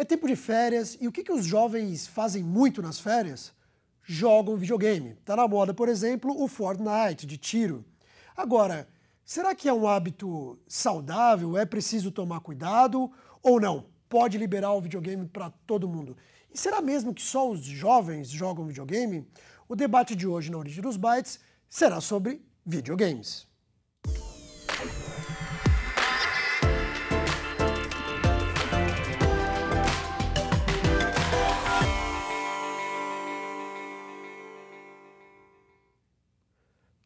É tempo de férias e o que, que os jovens fazem muito nas férias? Jogam videogame. Está na moda, por exemplo, o Fortnite de tiro. Agora, será que é um hábito saudável? É preciso tomar cuidado ou não? Pode liberar o videogame para todo mundo? E será mesmo que só os jovens jogam videogame? O debate de hoje na Origem dos Bytes será sobre videogames.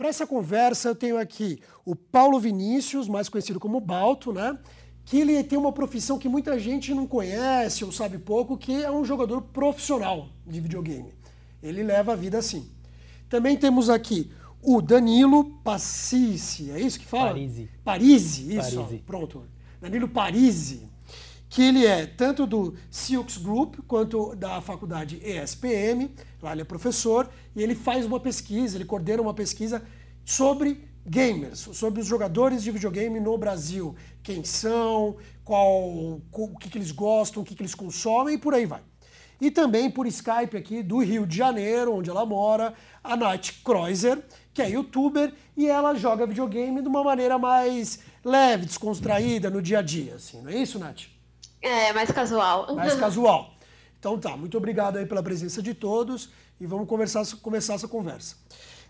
Para essa conversa, eu tenho aqui o Paulo Vinícius, mais conhecido como Balto, né? Que ele tem uma profissão que muita gente não conhece ou sabe pouco, que é um jogador profissional de videogame. Ele leva a vida assim. Também temos aqui o Danilo Passici, é isso que fala? Parisi. Parisi, isso. Parisi. Pronto. Danilo Parisi, que ele é tanto do Silks Group quanto da faculdade ESPM, lá ele é professor, e ele faz uma pesquisa, ele coordena uma pesquisa sobre gamers, sobre os jogadores de videogame no Brasil. Quem são, qual, o que, que eles gostam, o que, que eles consomem e por aí vai. E também por Skype aqui do Rio de Janeiro, onde ela mora, a Nath Kreuzer, que é youtuber, e ela joga videogame de uma maneira mais leve, descontraída no dia a dia, assim, não é isso, Nath? É, mais casual. Mais casual. Então tá, muito obrigado aí pela presença de todos e vamos conversar, começar essa conversa.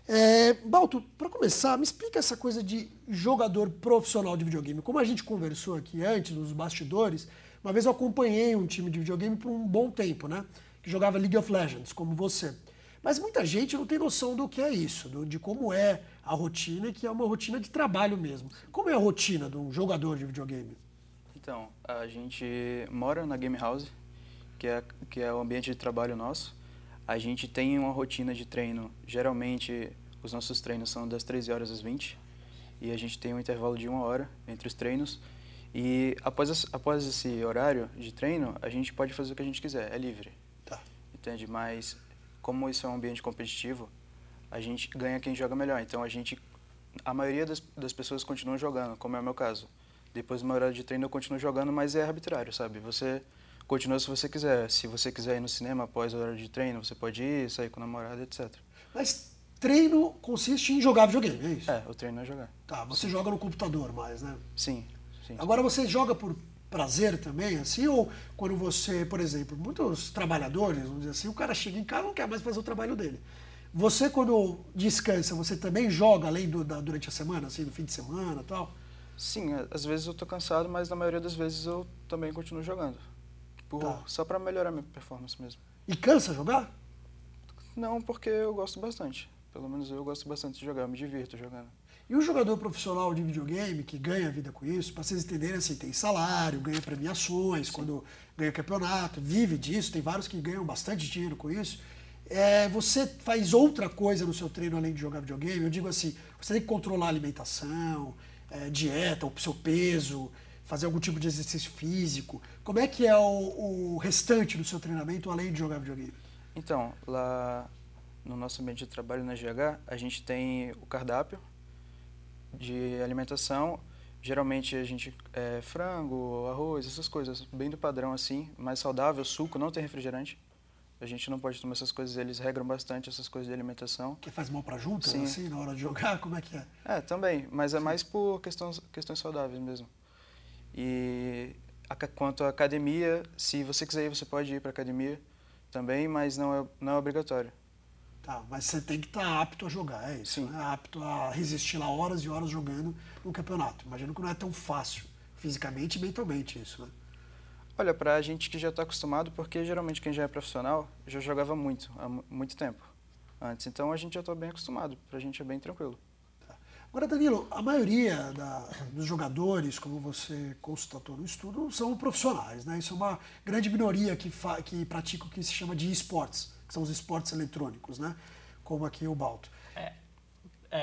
É, Balto, para começar, me explica essa coisa de jogador profissional de videogame. Como a gente conversou aqui antes, nos bastidores, uma vez eu acompanhei um time de videogame por um bom tempo, né? Que jogava League of Legends, como você. Mas muita gente não tem noção do que é isso, do, de como é a rotina, que é uma rotina de trabalho mesmo. Como é a rotina de um jogador de videogame? Então, a gente mora na Game House, que é, que é o ambiente de trabalho nosso. A gente tem uma rotina de treino, geralmente os nossos treinos são das 13 horas às 20 e a gente tem um intervalo de uma hora entre os treinos. E após, após esse horário de treino, a gente pode fazer o que a gente quiser, é livre. Tá. Entende? Mas como isso é um ambiente competitivo, a gente ganha quem joga melhor. Então a gente, a maioria das, das pessoas continuam jogando, como é o meu caso. Depois do meu horário de treino eu continuo jogando, mas é arbitrário, sabe? Você continua se você quiser. Se você quiser ir no cinema após o horário de treino, você pode ir, sair com o namorado, etc. Mas treino consiste em jogar videogame, é isso? É, o treino é jogar. Tá, você joga no computador mais, né? Sim, sim. Agora você joga por prazer também, assim, ou quando você, por exemplo, muitos trabalhadores, vamos dizer assim, o cara chega em casa e não quer mais fazer o trabalho dele. Você, quando descansa, você também joga além do, da, durante a semana, assim, no fim de semana e tal? Sim, às vezes eu tô cansado, mas na maioria das vezes eu também continuo jogando. Por, Tá. Só para melhorar minha performance mesmo. E cansa jogar? Não, porque eu gosto bastante. Pelo menos eu gosto bastante de jogar, eu me divirto jogando. E o jogador profissional de videogame que ganha vida com isso, para vocês entenderem assim, tem salário, ganha premiações quando ganha campeonato, vive disso, tem vários que ganham bastante dinheiro com isso. É, você faz outra coisa no seu treino além de jogar videogame? Eu digo assim, você tem que controlar a alimentação, é, dieta, o seu peso, fazer algum tipo de exercício físico. Como é que é o, o restante do seu treinamento além de jogar videogame? Então, lá no nosso ambiente de trabalho na GH, a gente tem o cardápio de alimentação. Geralmente a gente é frango, arroz, essas coisas, bem do padrão assim, mais saudável, suco, não tem refrigerante. A gente não pode tomar essas coisas, eles regram bastante essas coisas de alimentação. Que faz mal para juntas, Sim. assim, na hora de jogar? Como é que é? É, também, mas é mais por questões, questões saudáveis mesmo. E a, quanto à academia, se você quiser ir, você pode ir para academia também, mas não é, não é obrigatório. Tá, mas você tem que estar apto a jogar, é isso? Sim. Né? Apto a resistir lá horas e horas jogando no campeonato. Imagino que não é tão fácil, fisicamente e mentalmente, isso, né? Olha, pra gente que já está acostumado, porque geralmente quem já é profissional já jogava muito, há mu- muito tempo antes. Então a gente já está bem acostumado, pra gente é bem tranquilo. Agora, Danilo, a maioria da- dos jogadores, como você constatou no estudo, são profissionais, né? Isso é uma grande minoria que, fa- que pratica o que se chama de esportes, que são os esportes eletrônicos, né? Como aqui o Balto. É,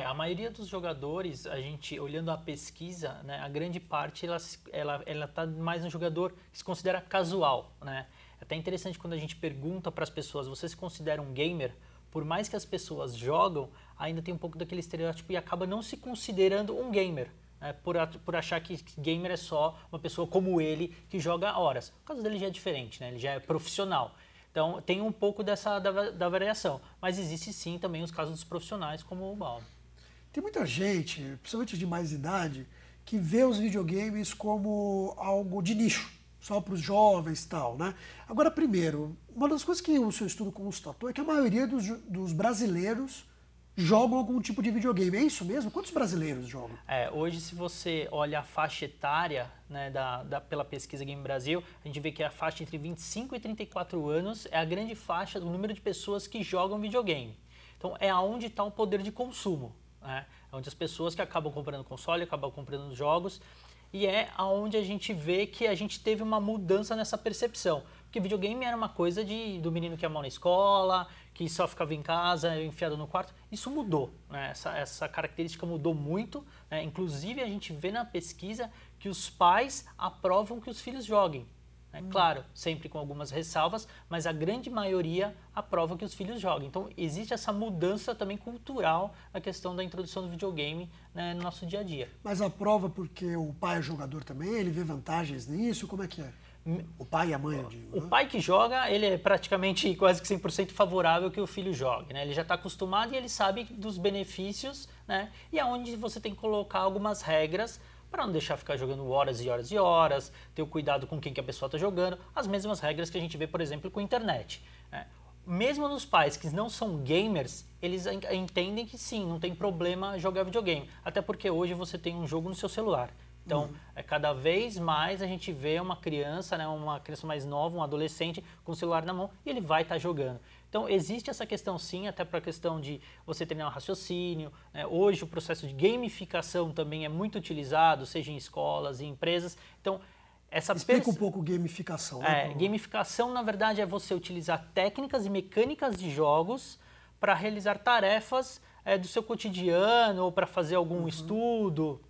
a maioria dos jogadores, a gente olhando a pesquisa, né, a grande parte ela ela ela tá mais no jogador que se considera casual, né? É até interessante quando a gente pergunta para as pessoas, você se considera um gamer? Por mais que as pessoas jogam, ainda tem um pouco daquele estereótipo e acaba não se considerando um gamer, né, por, por achar que gamer é só uma pessoa como ele que joga horas. O caso dele já é diferente, né? ele já é profissional. Então tem um pouco dessa da, da variação. Mas existe sim também os casos dos profissionais, como o Baldo. Tem muita gente, principalmente de mais idade, que vê os videogames como algo de nicho, só para os jovens e tal, né? Agora, primeiro, uma das coisas que o seu estudo constatou é que a maioria dos, dos brasileiros jogam algum tipo de videogame. É isso mesmo? Quantos brasileiros jogam? É, hoje, se você olha a faixa etária né, da, da, pela pesquisa Game Brasil, a gente vê que a faixa entre 25 e 34 anos é a grande faixa do número de pessoas que jogam videogame. Então, é aonde está o poder de consumo. Né? É onde as pessoas que acabam comprando console, acabam comprando jogos, e é aonde a gente vê que a gente teve uma mudança nessa percepção. Porque videogame era uma coisa de, do menino que é mal na escola, que só ficava em casa, enfiado no quarto. Isso mudou, né? essa, essa característica mudou muito. Né? Inclusive, a gente vê na pesquisa que os pais aprovam que os filhos joguem. Né? Hum. Claro, sempre com algumas ressalvas, mas a grande maioria aprova que os filhos joguem. Então, existe essa mudança também cultural na questão da introdução do videogame né, no nosso dia a dia. Mas aprova porque o pai é jogador também? Ele vê vantagens nisso? Como é que é? O pai e a mãe, eu digo. O né? pai que joga, ele é praticamente quase que 100% favorável que o filho jogue. Né? Ele já está acostumado e ele sabe dos benefícios né? e aonde você tem que colocar algumas regras para não deixar ficar jogando horas e horas e horas, ter o cuidado com quem que a pessoa está jogando, as mesmas regras que a gente vê, por exemplo, com a internet. Né? Mesmo nos pais que não são gamers, eles entendem que sim, não tem problema jogar videogame. Até porque hoje você tem um jogo no seu celular. Então, uhum. é, cada vez mais a gente vê uma criança, né, uma criança mais nova, um adolescente com o celular na mão e ele vai estar tá jogando. Então, existe essa questão sim, até para a questão de você treinar um raciocínio. Né? Hoje, o processo de gamificação também é muito utilizado, seja em escolas e empresas. Então, essa Explica um pouco gamificação. Né, é, gamificação, na verdade, é você utilizar técnicas e mecânicas de jogos para realizar tarefas é, do seu cotidiano ou para fazer algum uhum. estudo,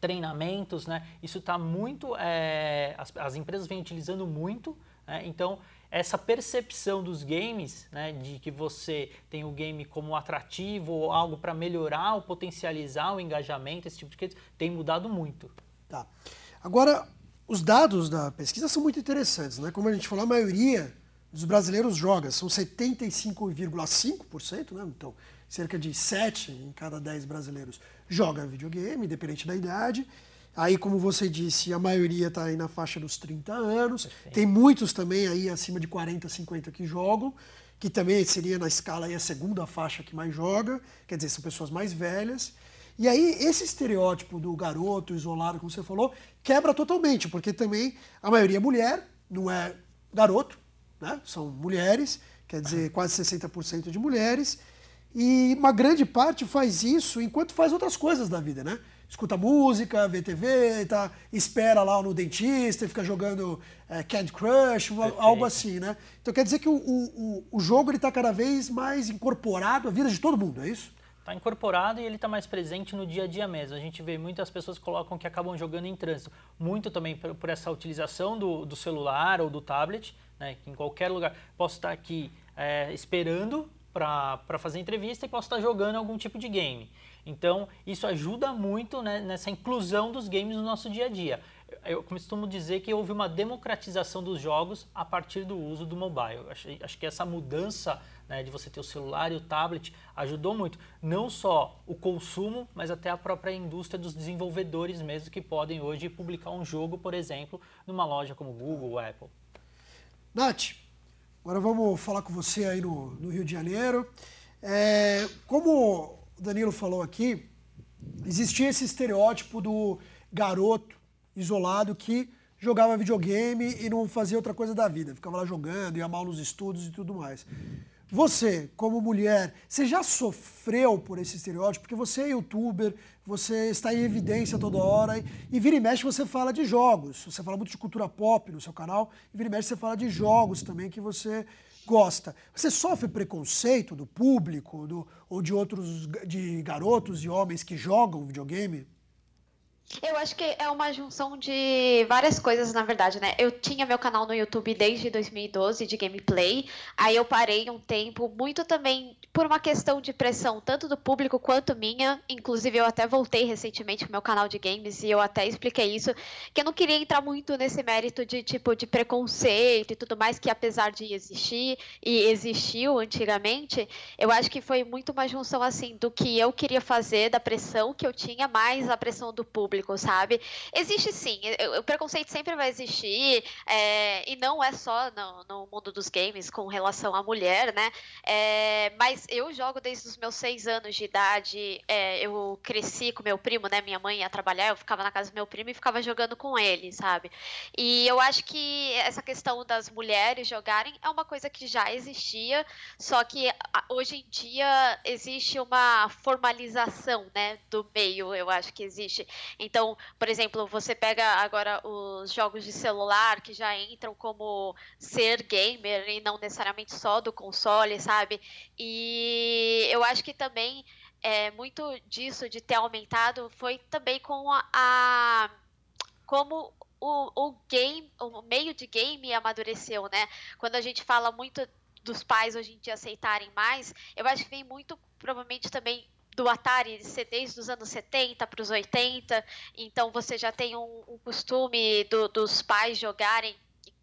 treinamentos, né? Isso está muito, é, as, as, empresas vêm utilizando muito, né? então essa percepção dos games, né, de que você tem o game como atrativo ou algo para melhorar ou potencializar o engajamento, esse tipo de coisa, tem mudado muito. Tá. Agora, os dados da pesquisa são muito interessantes, né? Como a gente falou, a maioria dos brasileiros joga, são 75,5%, né? Então, cerca de 7 em cada 10 brasileiros joga videogame, independente da idade. Aí, como você disse, a maioria está aí na faixa dos 30 anos. Perfeito. Tem muitos também aí acima de 40, 50 que jogam, que também seria na escala aí a segunda faixa que mais joga, quer dizer, são pessoas mais velhas. E aí, esse estereótipo do garoto isolado, como você falou, quebra totalmente, porque também a maioria é mulher, não é garoto, né? são mulheres, quer dizer, quase 60% de mulheres. E uma grande parte faz isso enquanto faz outras coisas da vida, né? Escuta música, vê TV, tá, espera lá no dentista, fica jogando é, Candy Crush, Perfeito. algo assim, né? Então quer dizer que o, o, o jogo está cada vez mais incorporado à vida de todo mundo, é isso? Está incorporado e ele está mais presente no dia a dia mesmo. A gente vê muitas pessoas colocam que acabam jogando em trânsito. Muito também por, por essa utilização do, do, celular ou do tablet, né? Em qualquer lugar. Posso estar aqui é, esperando para fazer entrevista e posso estar jogando algum tipo de game. Então, isso ajuda muito né, nessa inclusão dos games no nosso dia a dia. Eu costumo dizer que houve uma democratização dos jogos a partir do uso do mobile. Acho, acho que essa mudança né, de você ter o celular e o tablet ajudou muito. Não só o consumo, mas até a própria indústria dos desenvolvedores mesmo que podem hoje publicar um jogo, por exemplo, numa loja como Google ou Apple. Nath, Agora vamos falar com você aí no, no Rio de Janeiro. É, como Danilo falou aqui, existia esse estereótipo do garoto isolado que jogava videogame e não fazia outra coisa da vida, ficava lá jogando, ia mal nos estudos e tudo mais. Você, como mulher, você já sofreu por esse estereótipo? Porque você é youtuber, você está em evidência toda hora e, e vira e mexe você fala de jogos. Você fala muito de cultura pop no seu canal e vira e mexe você fala de jogos também que você gosta. Você sofre preconceito do público do, ou de outros de garotos e homens que jogam videogame? Eu acho que é uma junção de várias coisas, na verdade, né? Eu tinha meu canal no YouTube desde 2012 de gameplay, aí eu parei um tempo, muito também por uma questão de pressão, tanto do público quanto minha. Inclusive, eu até voltei recentemente pro meu canal de games e eu até expliquei isso, que eu não queria entrar muito nesse mérito de tipo de preconceito e tudo mais, que apesar de existir e existiu antigamente, eu acho que foi muito uma junção assim do que eu queria fazer, da pressão que eu tinha, mais a pressão do público público, sabe? Existe sim, o preconceito sempre vai existir, é, e não é só no, no, mundo dos games com relação à mulher, né? É, mas eu jogo desde os meus seis anos de idade, é, eu cresci com meu primo, né? Minha mãe ia trabalhar, eu ficava na casa do meu primo e ficava jogando com ele, sabe? E eu acho que essa questão das mulheres jogarem é uma coisa que já existia, só que hoje em dia existe uma formalização, né, do meio, eu acho que existe. Então, por exemplo, você pega agora os jogos de celular que já entram como ser gamer e não necessariamente só do console, sabe? E eu acho que também é, muito disso de ter aumentado foi também com a, a como o, o game, o meio de game amadureceu, né? Quando a gente fala muito dos pais hoje em dia aceitarem mais, eu acho que vem muito provavelmente também do Atari ser desde os anos 70 para os 80, então você já tem um, um costume do, dos pais jogarem.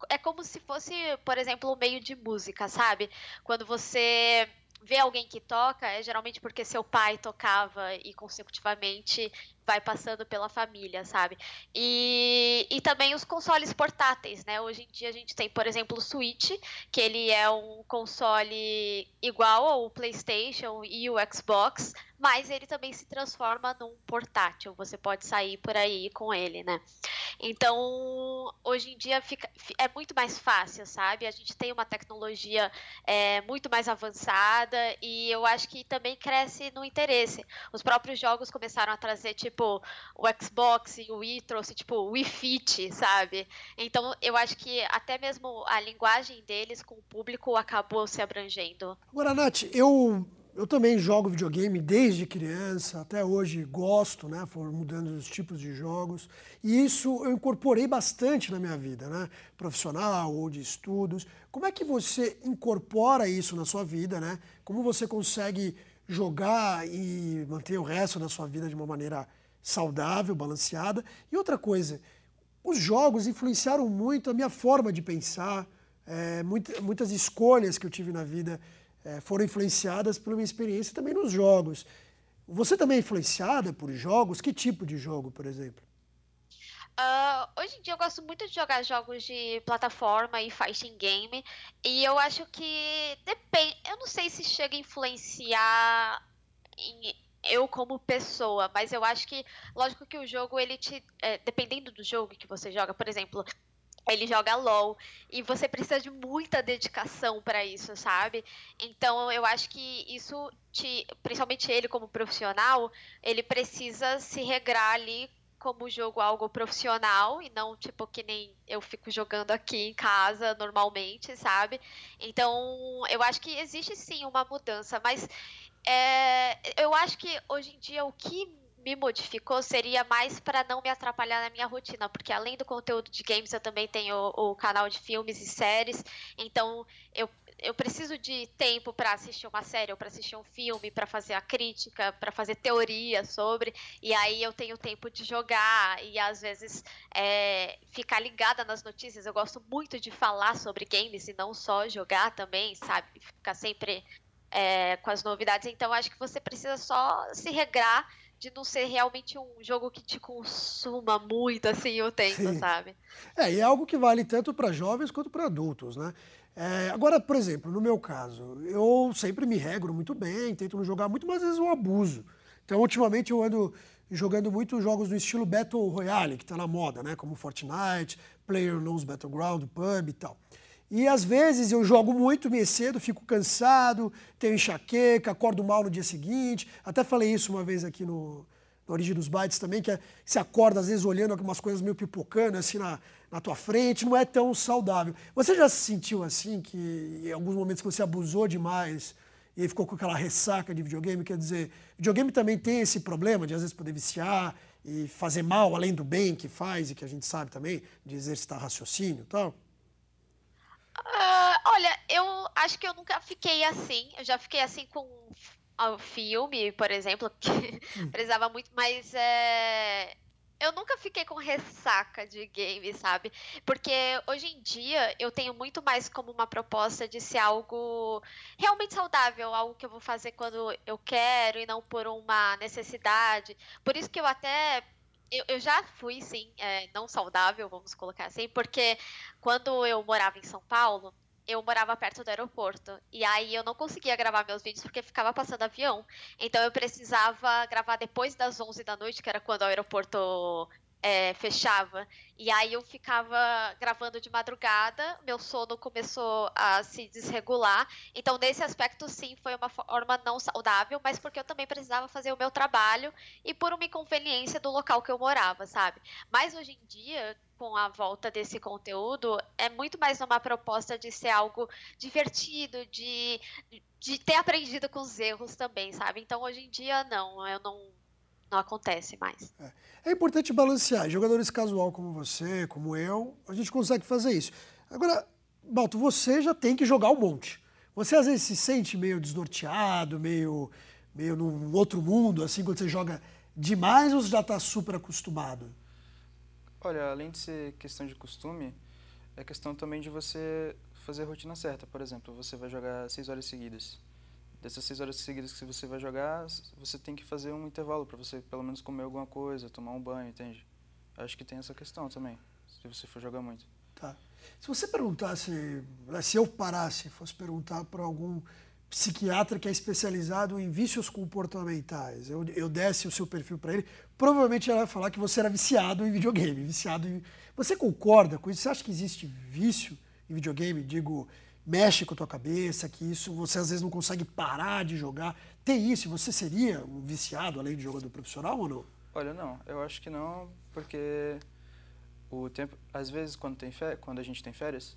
É como se fosse, por exemplo, um meio de música, sabe? Quando você vê alguém que toca, é geralmente porque seu pai tocava e consecutivamente vai passando pela família, sabe? E, e também os consoles portáteis, né? Hoje em dia a gente tem, por exemplo, o Switch, que ele é um console igual ao PlayStation e o Xbox, mas ele também se transforma num portátil. Você pode sair por aí com ele, né? Então, hoje em dia fica, é muito mais fácil, sabe? A gente tem uma tecnologia é, muito mais avançada e eu acho que também cresce no interesse. Os próprios jogos começaram a trazer, tipo, tipo, o Xbox e o Wii trouxe, tipo, o Wii Fit, sabe? Então, eu acho que até mesmo a linguagem deles com o público acabou se abrangendo. Agora, Nath, eu eu também jogo videogame desde criança, até hoje gosto, né? Foram mudando os tipos de jogos. E isso eu incorporei bastante na minha vida, né? Profissional ou de estudos. Como é que você incorpora isso na sua vida, né? Como você consegue jogar e manter o resto da sua vida de uma maneira saudável, balanceada. E outra coisa, os jogos influenciaram muito a minha forma de pensar. É, muitas, muitas escolhas que eu tive na vida é, foram influenciadas pela minha experiência também nos jogos. Você também é influenciada por jogos? Que tipo de jogo, por exemplo? Uh, hoje em dia eu gosto muito de jogar jogos de plataforma e fighting game. E eu acho que depende. Eu não sei se chega a influenciar em, eu como pessoa, mas eu acho que, lógico que o jogo, ele te. É, dependendo do jogo que você joga, por exemplo, ele joga LOL e você precisa de muita dedicação para isso, sabe? Então eu acho que isso te, principalmente ele como profissional, ele precisa se regrar ali como jogo algo profissional e não tipo que nem eu fico jogando aqui em casa normalmente, sabe? Então eu acho que existe sim uma mudança, mas é, eu acho que hoje em dia o que me modificou seria mais para não me atrapalhar na minha rotina, porque além do conteúdo de games, eu também tenho o, o canal de filmes e séries, então eu, eu preciso de tempo para assistir uma série ou para assistir um filme, para fazer a crítica, para fazer teoria sobre, e aí eu tenho tempo de jogar e às vezes é, ficar ligada nas notícias. Eu gosto muito de falar sobre games e não só jogar também, sabe? Ficar sempre é, com as novidades. Então, acho que você precisa só se regrar de não ser realmente um jogo que te consuma muito assim o tempo, Sim. sabe? É, e é algo que vale tanto para jovens quanto para adultos, né? É, agora, por exemplo, no meu caso, eu sempre me regro muito bem, tento não jogar muito, mas às vezes eu abuso. Então, ultimamente eu ando jogando muito jogos do estilo Battle Royale, que está na moda, né? Como Fortnite, Player Knows Battleground, PUB e tal. E às vezes eu jogo muito, me cedo, fico cansado, tenho enxaqueca, acordo mal no dia seguinte. Até falei isso uma vez aqui no, no Origem dos Bytes também, que é, você acorda às vezes olhando algumas coisas meio pipocando assim na, na tua frente, não é tão saudável. Você já se sentiu assim, que em alguns momentos você abusou demais e ficou com aquela ressaca de videogame? Quer dizer, videogame também tem esse problema de às vezes poder viciar e fazer mal além do bem que faz e que a gente sabe também, de exercitar raciocínio e tal? Uh, olha, eu acho que eu nunca fiquei assim. Eu já fiquei assim com o filme, por exemplo, que hum. precisava muito, mas é, eu nunca fiquei com ressaca de game, sabe? Porque hoje em dia eu tenho muito mais como uma proposta de ser algo realmente saudável, algo que eu vou fazer quando eu quero e não por uma necessidade. Por isso que eu até eu, eu, já fui, sim, é, não saudável, vamos colocar assim, porque quando eu morava em São Paulo, eu morava perto do aeroporto. E aí eu não conseguia gravar meus vídeos porque ficava passando avião. Então eu precisava gravar depois das 11 da noite, que era quando o aeroporto é, fechava. E aí eu ficava gravando de madrugada, meu sono começou a se desregular. Então, nesse aspecto, sim, foi uma forma não saudável, mas porque eu também precisava fazer o meu trabalho e por uma inconveniência do local que eu morava, sabe? Mas hoje em dia, com a volta desse conteúdo, é muito mais uma proposta de ser algo divertido, de, de ter aprendido com os erros também, sabe? Então, hoje em dia, não, eu não não acontece mais. É. é, importante balancear. Jogadores casual como você, como eu, a gente consegue fazer isso. Agora, Balto, você já tem que jogar um monte. Você às vezes se sente meio desnorteado, meio, meio num outro mundo, assim, quando você joga demais ou você já está super acostumado? Olha, além de ser questão de costume, é questão também de você fazer a rotina certa. Por exemplo, você vai jogar seis horas seguidas dessas seis horas seguidas que você vai jogar, você tem que fazer um intervalo para você pelo menos comer alguma coisa, tomar um banho, entende? Acho que tem essa questão também, se você for jogar muito. Tá. Se você perguntasse, né, se eu parasse, fosse perguntar para algum psiquiatra que é especializado em vícios comportamentais, eu, eu desse o seu perfil para ele, provavelmente ele ia falar que você era viciado em videogame, viciado em... Você concorda com isso? Você acha que existe vício em videogame? Digo, mexe com a tua cabeça, que isso você às vezes não consegue parar de jogar. Tem isso? Você seria um viciado além de jogador profissional ou não? Olha, não. Eu acho que não, porque o tempo, às vezes quando tem férias, quando a gente tem férias,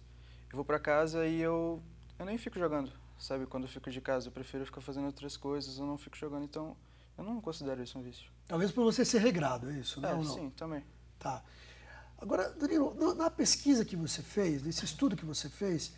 eu vou para casa e eu eu nem fico jogando, sabe? Quando eu fico de casa, eu prefiro ficar fazendo outras coisas, eu não fico jogando, então eu não considero isso um vício. Talvez por você ser regrado, é isso, né? É, sim, também. Tá. Agora, Danilo, na pesquisa que você fez, nesse estudo que você fez,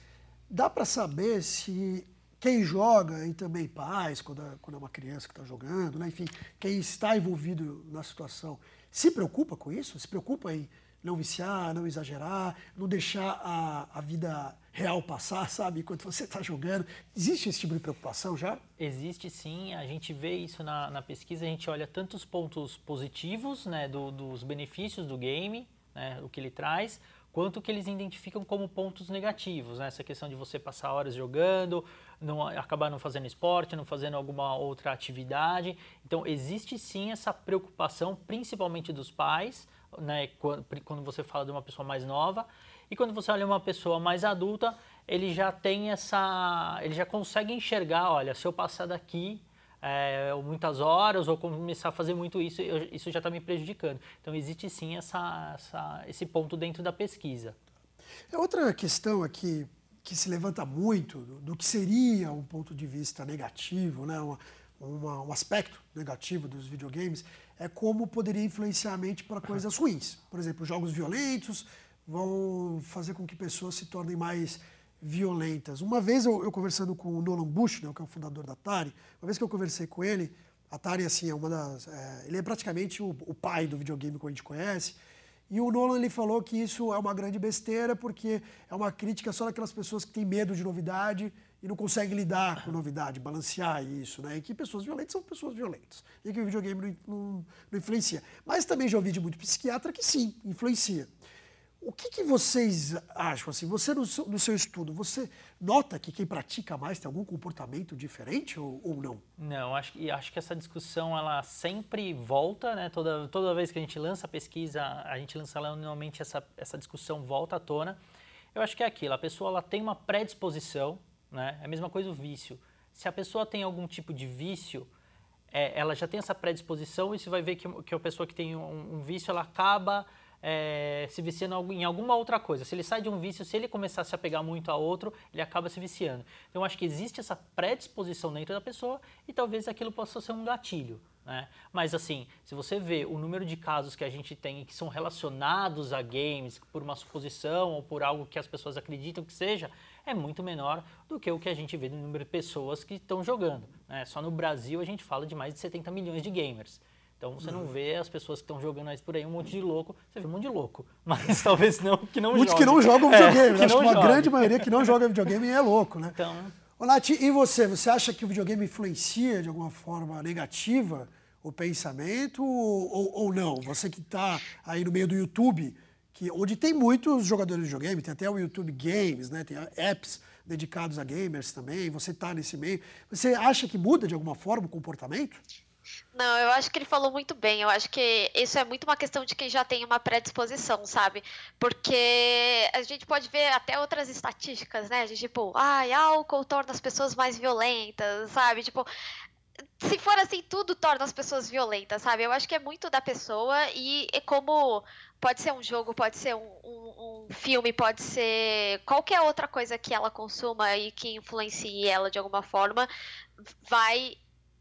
dá para saber se quem joga, e também pais, quando é, quando é uma criança que está jogando, né? enfim, quem está envolvido na situação, se preocupa com isso? Se preocupa em não viciar, não exagerar, não deixar a, a vida real passar, sabe, enquanto você está jogando. Existe esse tipo de preocupação já? Existe sim, a gente vê isso na, na pesquisa, a gente olha tantos pontos positivos né, do, dos benefícios do game, né, o que ele traz, quanto que eles identificam como pontos negativos, né? essa questão de você passar horas jogando, não, acabar não fazendo esporte, não fazendo alguma outra atividade. Então, existe sim essa preocupação, principalmente dos pais, né? quando, quando você fala de uma pessoa mais nova, e quando você olha uma pessoa mais adulta, ele já tem essa. ele já consegue enxergar, olha, se eu passar daqui, é, muitas horas ou começar a fazer muito isso, eu, isso já está me prejudicando. Então existe sim essa, essa, esse ponto dentro da pesquisa. É outra questão aqui que se levanta muito do, do que seria um ponto de vista negativo, né? Uma, uma, um aspecto negativo dos videogames é como poderia influenciar a mente para coisas ruins. Por exemplo, jogos violentos vão fazer com que pessoas se tornem mais violentas. Uma vez eu, eu conversando com o Nolan Bushnell, que é o fundador da Atari, uma vez que eu conversei com ele, a Atari assim, é uma das, é, ele é praticamente o, o, pai do videogame que a gente conhece, e o Nolan ele falou que isso é uma grande besteira porque é uma crítica só daquelas pessoas que têm medo de novidade e não conseguem lidar com novidade, balancear isso, né? E que pessoas violentas são pessoas violentas. E que o videogame não, não, não influencia. Mas também já ouvi de muito psiquiatra que sim, influencia. O que, que, vocês acham? Assim, você no seu, no seu, estudo, você nota que quem pratica mais tem algum comportamento diferente ou, ou, não? Não, acho que, acho que essa discussão ela sempre volta, né? Toda, toda vez que a gente lança a pesquisa, a gente lança ela, normalmente essa, essa discussão volta à tona. Eu acho que é aquilo, a pessoa ela tem uma predisposição, né? É a mesma coisa o vício. Se a pessoa tem algum tipo de vício, é, ela já tem essa predisposição e você vai ver que, que a pessoa que tem um, um vício, ela acaba é, se viciando em alguma outra coisa. Se ele sai de um vício, se ele começar a se apegar muito a outro, ele acaba se viciando. Então, acho que existe essa predisposição dentro da pessoa e talvez aquilo possa ser um gatilho. Né? Mas assim, se você vê o número de casos que a gente tem que são relacionados a games por uma suposição ou por algo que as pessoas acreditam que seja, é muito menor do que o que a gente vê no número de pessoas que estão jogando. Né? Só no Brasil a gente fala de mais de 70 milhões de gamers. Então você não vê as pessoas que estão jogando aí por aí um monte de louco, você vê um monte de louco, mas talvez não que não Muitos jogue. que não jogam videogame, É, acho que uma jogue. grande maioria que não joga videogame é louco, né? Então, Ô, Nath, e você? Você acha que o videogame influencia de alguma forma negativa o pensamento ou, ou não? Você que está aí no meio do YouTube, que, onde tem muitos jogadores de videogame, tem até o YouTube Games, né? tem apps dedicados a gamers também, você está nesse meio. Você acha que muda de alguma forma o comportamento? Não, eu acho que ele falou muito bem. Eu acho que isso é muito uma questão de quem já tem uma predisposição, sabe? Porque a gente pode ver até outras estatísticas, né? De tipo, ai, álcool torna as pessoas mais violentas, sabe? Tipo, se for assim, tudo torna as pessoas violentas, sabe? Eu acho que é muito da pessoa e é como pode ser um jogo, pode ser um, um, um filme, pode ser qualquer outra coisa que ela consuma e que influencie ela de alguma forma, vai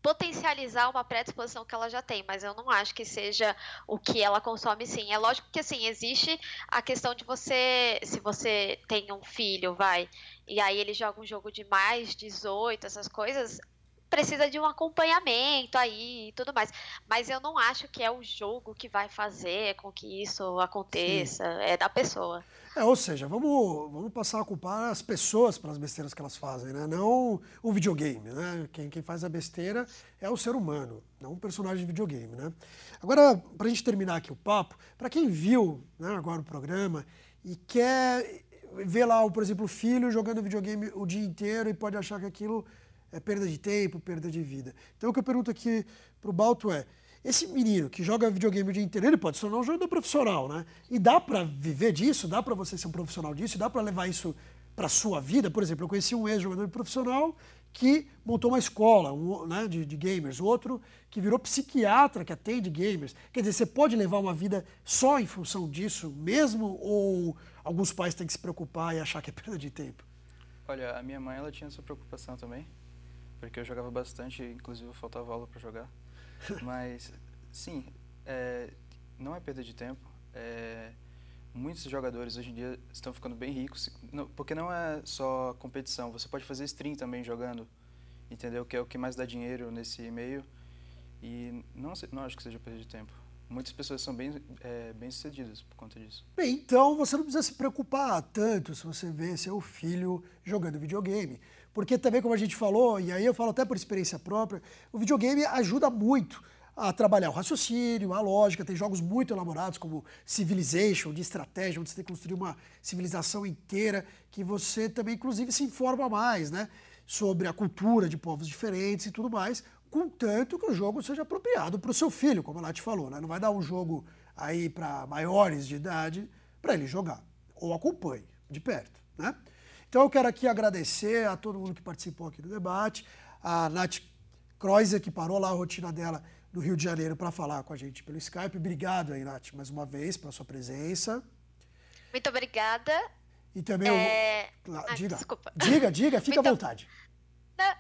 potencializar uma predisposição que ela já tem, mas eu não acho que seja o que ela consome sim. É lógico que assim, existe a questão de você, se você tem um filho, vai, e aí ele joga um jogo de mais 18, essas coisas, precisa de um acompanhamento aí e tudo mais. Mas eu não acho que é o jogo que vai fazer com que isso aconteça, é da pessoa. É, ou seja, vamos, vamos passar a culpar as pessoas pelas besteiras que elas fazem, né? Não o videogame, né? Quem, quem faz a besteira é o ser humano, não um personagem de videogame, né? Agora, para a gente terminar aqui o papo, para quem viu né, agora o programa e quer ver lá, por exemplo, o filho jogando videogame o dia inteiro e pode achar que aquilo é perda de tempo, perda de vida. Então, o que eu pergunto aqui para o Balto é, esse menino que joga videogame o dia inteiro, ele pode se tornar um jogador profissional, né? E dá para viver disso, dá para você ser um profissional disso, dá para levar isso para sua vida. Por exemplo, eu conheci um ex-jogador profissional que montou uma escola um, né, de, de, gamers, outro que virou psiquiatra que atende gamers. Quer dizer, você pode levar uma vida só em função disso mesmo ou alguns pais têm que se preocupar e achar que é perda de tempo? Olha, a minha mãe ela tinha essa preocupação também, porque eu jogava bastante, inclusive faltava aula para jogar. Mas, sim, é, não é perda de tempo. É, muitos jogadores hoje em dia estão ficando bem ricos, porque não é só competição, você pode fazer stream também jogando, entendeu? Que é o que mais dá dinheiro nesse meio. E não, não acho que seja perda de tempo. Muitas pessoas são bem, é, bem sucedidas por conta disso. Bem, então você não precisa se preocupar tanto se você vê seu filho jogando videogame. Porque também, como a gente falou, e aí eu falo até por experiência própria, o videogame ajuda muito a trabalhar o raciocínio, a lógica. Tem jogos muito elaborados, como Civilization, de estratégia, onde você tem que construir uma civilização inteira, que você também, inclusive, se informa mais, né? Sobre a cultura de povos diferentes e tudo mais, contanto que o jogo seja apropriado para o seu filho, como a Nath falou, né? Não vai dar um jogo aí para maiores de idade para ele jogar. Ou acompanhe de perto, né? Então eu quero aqui agradecer a todo mundo que participou aqui do debate, a Nath Kreuzer, que parou lá a rotina dela do Rio de Janeiro para falar com a gente pelo Skype. Obrigado aí, Nath, mais uma vez pela sua presença. Muito obrigada. E também é... eu... ah, diga, desculpa. diga, diga, fica Muito... à vontade.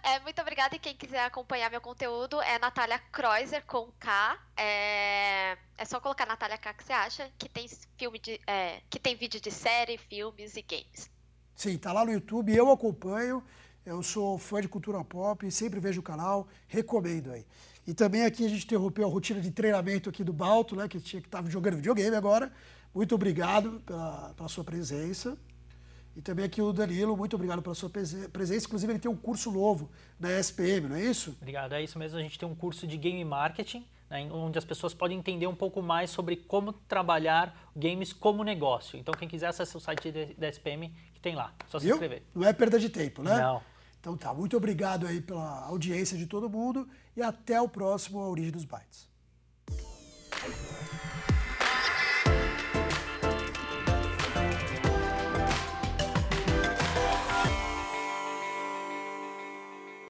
É, muito obrigada e quem quiser acompanhar meu conteúdo é Natália Kreuzer com K. É, é só colocar Natália K que você acha que tem filme de, é, que tem vídeo de série, filmes e games. Sim, tá lá no YouTube, eu acompanho. Eu sou fã de cultura pop, sempre vejo o canal, recomendo aí. E também aqui a gente interrompeu a rotina de treinamento aqui do Balto, né, que tinha que estava jogando videogame agora. Muito obrigado pela, pela sua presença. E também aqui o Danilo, muito obrigado pela sua presença. Inclusive, ele tem um curso novo na SPM, não é isso? Obrigado, é isso mesmo. A gente tem um curso de game marketing, né, onde as pessoas podem entender um pouco mais sobre como trabalhar games como negócio. Então, quem quiser acessar o site da SPM, que tem lá. Só se Viu? inscrever. Não é perda de tempo, né? Não. Então tá, muito obrigado aí pela audiência de todo mundo e até o próximo A Origem dos Bytes.